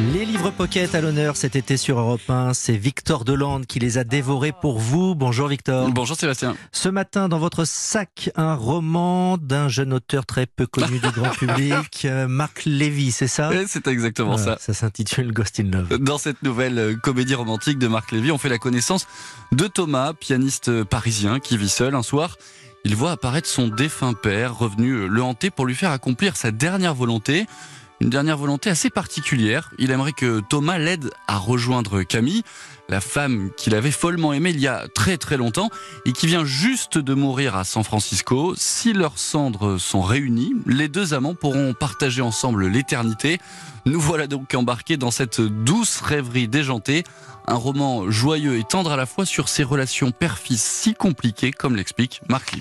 Les livres pocket à l'honneur cet été sur Europe 1, c'est Victor Delande qui les a dévorés pour vous. Bonjour Victor. Bonjour Sébastien. Ce matin, dans votre sac, un roman d'un jeune auteur très peu connu du grand public, euh, Marc Lévy, c'est ça? C'est exactement ça. Ça s'intitule Ghost in Love. Dans cette nouvelle euh, comédie romantique de Marc Lévy, on fait la connaissance de Thomas, pianiste parisien qui vit seul un soir. Il voit apparaître son défunt père, revenu le hanter pour lui faire accomplir sa dernière volonté une dernière volonté assez particulière. Il aimerait que Thomas l'aide à rejoindre Camille, la femme qu'il avait follement aimée il y a très très longtemps et qui vient juste de mourir à San Francisco. Si leurs cendres sont réunies, les deux amants pourront partager ensemble l'éternité. Nous voilà donc embarqués dans cette douce rêverie déjantée, un roman joyeux et tendre à la fois sur ces relations père-fils si compliquées, comme l'explique Marc.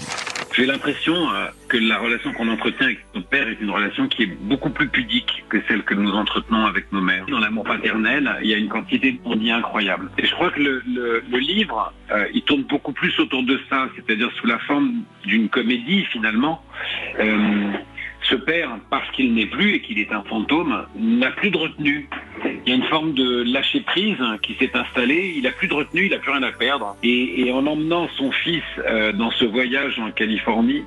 J'ai l'impression euh, que la relation qu'on entretient avec notre père est une relation qui est beaucoup plus pudique que celle que nous entretenons avec nos mères. Dans l'amour paternel, il y a une quantité de non incroyable. Et je crois que le, livre, euh, il tourne beaucoup plus autour de ça, c'est-à-dire sous la forme d'une comédie finalement. Euh, ce père, parce qu'il n'est plus et qu'il est un fantôme, n'a plus de retenue. Il y a une forme de lâcher prise qui s'est installée. Il n'a plus de retenue, il n'a plus rien à perdre. Et, en emmenant son fils euh, dans ce voyage en Californie,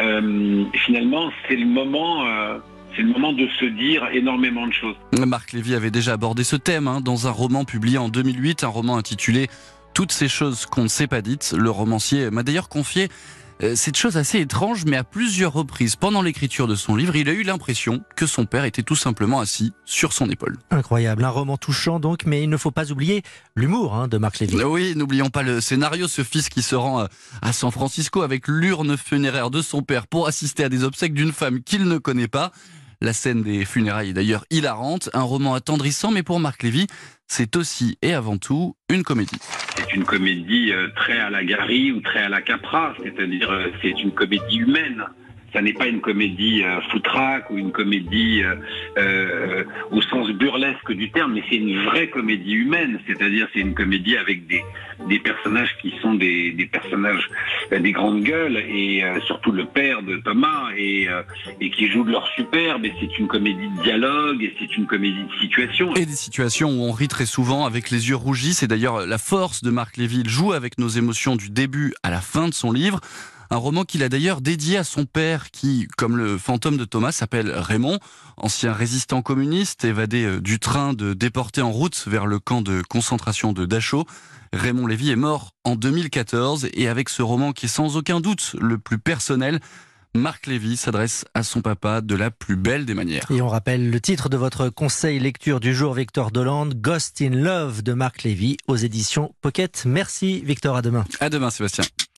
euh, finalement, c'est le moment. Euh, c'est le moment de se dire énormément de choses. Marc Lévy avait déjà abordé ce thème hein, dans un roman publié en 2008, un roman intitulé Toutes ces choses qu'on ne s'est pas dites. Le romancier m'a d'ailleurs confié euh, cette chose assez étrange, mais à plusieurs reprises pendant l'écriture de son livre, il a eu l'impression que son père était tout simplement assis sur son épaule. Incroyable, un roman touchant donc, mais il ne faut pas oublier l'humour hein, de Marc Lévy. Oui, n'oublions pas le scénario, ce fils qui se rend euh, à San Francisco avec l'urne funéraire de son père pour assister à des obsèques d'une femme qu'il ne connaît pas. La scène des funérailles est d'ailleurs hilarante, un roman attendrissant, mais pour Marc Lévy, c'est aussi et avant tout une comédie. C'est une comédie euh, très à la Gary ou très à la Capra, c'est-à-dire euh, c'est une comédie humaine ça n'est pas une comédie euh, foutraque ou une comédie euh, euh, au sens burlesque du terme, mais c'est une vraie comédie humaine, c'est-à-dire c'est une comédie avec des, des personnages qui sont des, des personnages des grandes gueules et surtout le père de Thomas et, et qui joue de leur superbe et c'est une comédie de dialogue et c'est une comédie de situation. Et des situations où on rit très souvent avec les yeux rougis, c'est d'ailleurs la force de Marc Lévy, il joue avec nos émotions du début à la fin de son livre. Un roman qu'il a d'ailleurs dédié à son père qui, comme le fantôme de Thomas, s'appelle Raymond, ancien résistant communiste évadé euh, du train de déporté en route vers le camp de concentration de Dachau. Raymond Lévy est mort en 2014 et avec ce roman qui est sans aucun doute le plus personnel, Marc Lévy s'adresse à son papa de la plus belle des manières. Et on rappelle le titre de votre conseil lecture du jour, Victor Dolande, Ghost in Love de Marc Lévy aux éditions Pocket. Merci Victor, à demain. À demain Sébastien.